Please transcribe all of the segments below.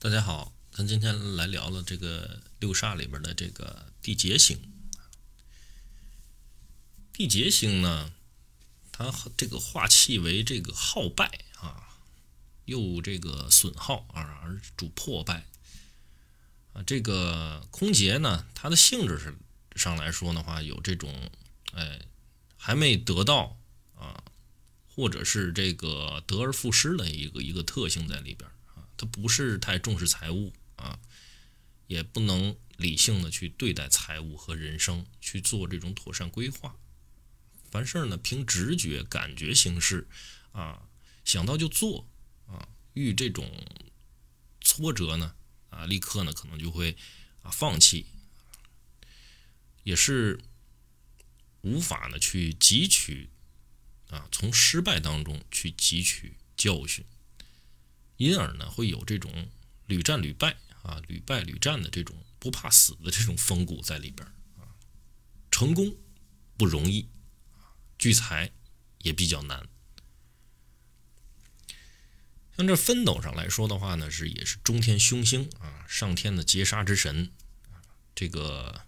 大家好，咱今天来聊聊这个六煞里边的这个地劫星。地劫星呢，它这个化气为这个耗败啊，又这个损耗啊，而主破败啊。这个空劫呢，它的性质是上来说的话，有这种哎还没得到啊，或者是这个得而复失的一个一个特性在里边。他不是太重视财务啊，也不能理性的去对待财务和人生，去做这种妥善规划。凡事呢，凭直觉、感觉行事啊，想到就做啊。遇这种挫折呢，啊，立刻呢可能就会啊放弃，也是无法呢去汲取啊从失败当中去汲取教训。因而呢，会有这种屡战屡败啊、屡败屡战的这种不怕死的这种风骨在里边啊。成功不容易聚财也比较难。像这分斗上来说的话呢，是也是中天凶星啊，上天的劫杀之神啊，这个。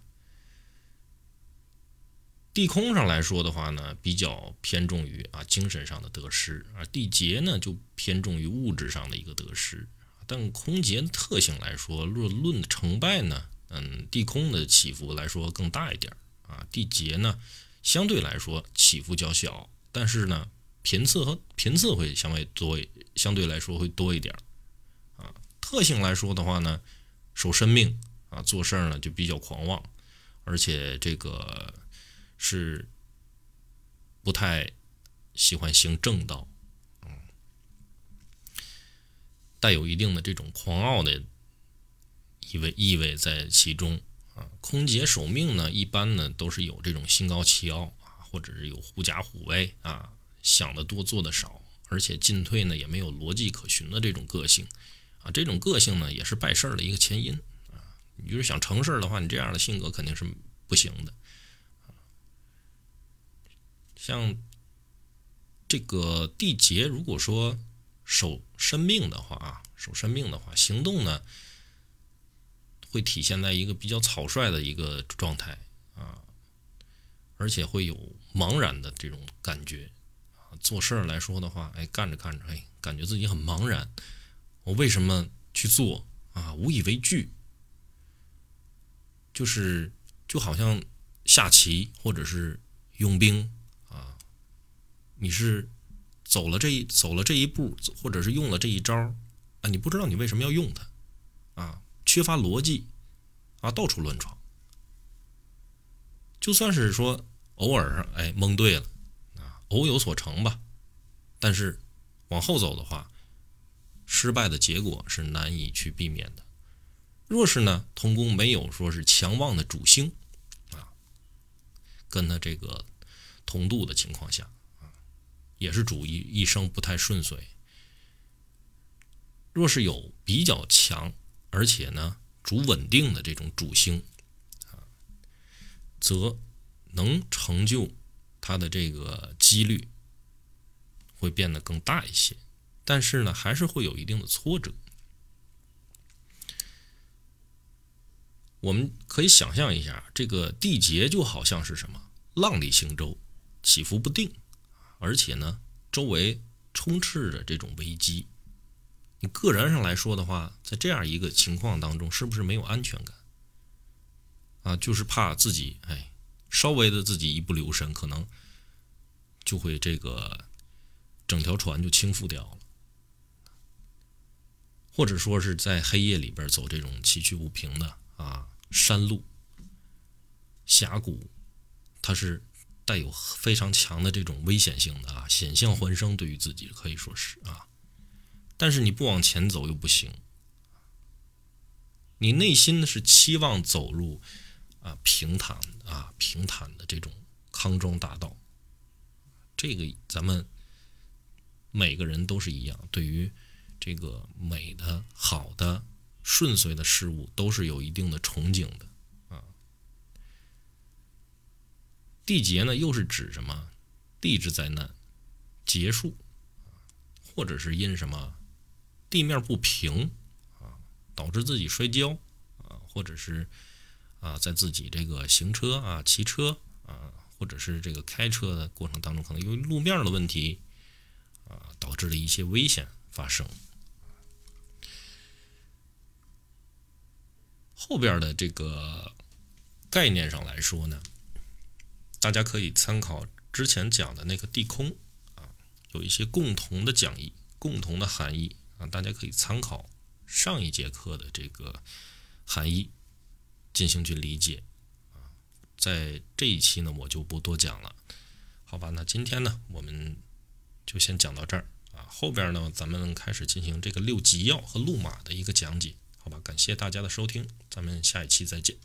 地空上来说的话呢，比较偏重于啊精神上的得失，而地劫呢就偏重于物质上的一个得失。但空劫特性来说，若论成败呢，嗯，地空的起伏来说更大一点啊，地劫呢相对来说起伏较小，但是呢频次和频次会相对多，相对来说会多一点啊。特性来说的话呢，守生命啊，做事儿呢就比较狂妄，而且这个。是不太喜欢行正道，嗯，带有一定的这种狂傲的意味意味在其中啊。空劫守命呢，一般呢都是有这种心高气傲啊，或者是有狐假虎威啊，想的多做的少，而且进退呢也没有逻辑可循的这种个性啊。这种个性呢也是败事儿的一个前因啊。你就是想成事儿的话，你这样的性格肯定是不行的。像这个地劫，如果说守生命的话啊，守生命的话，行动呢会体现在一个比较草率的一个状态啊，而且会有茫然的这种感觉啊。做事来说的话，哎，干着干着，哎，感觉自己很茫然。我为什么去做啊？无以为惧，就是就好像下棋或者是用兵啊。你是走了这一走了这一步，或者是用了这一招啊？你不知道你为什么要用它啊？缺乏逻辑啊，到处乱闯。就算是说偶尔哎蒙对了啊，偶有所成吧。但是往后走的话，失败的结果是难以去避免的。若是呢，同宫没有说是强旺的主星啊，跟他这个同度的情况下。也是主一一生不太顺遂。若是有比较强，而且呢主稳定的这种主星啊，则能成就他的这个几率会变得更大一些。但是呢，还是会有一定的挫折。我们可以想象一下，这个地劫就好像是什么浪里行舟，起伏不定。而且呢，周围充斥着这种危机。你个人上来说的话，在这样一个情况当中，是不是没有安全感？啊，就是怕自己哎，稍微的自己一不留神，可能就会这个整条船就倾覆掉了，或者说是在黑夜里边走这种崎岖不平的啊山路、峡谷，它是。带有非常强的这种危险性的啊，险象环生，对于自己可以说是啊，但是你不往前走又不行，你内心是期望走入啊平坦啊平坦的这种康庄大道，这个咱们每个人都是一样，对于这个美的、好的、顺遂的事物，都是有一定的憧憬的。地劫呢，又是指什么？地质灾难结束，或者是因什么地面不平啊，导致自己摔跤啊，或者是啊在自己这个行车啊、骑车啊，或者是这个开车的过程当中，可能由于路面的问题啊，导致了一些危险发生。后边的这个概念上来说呢，大家可以参考之前讲的那个地空啊，有一些共同的讲义、共同的含义啊，大家可以参考上一节课的这个含义进行去理解啊。在这一期呢，我就不多讲了，好吧？那今天呢，我们就先讲到这儿啊，后边呢，咱们开始进行这个六级要和路马的一个讲解。好吧，感谢大家的收听，咱们下一期再见。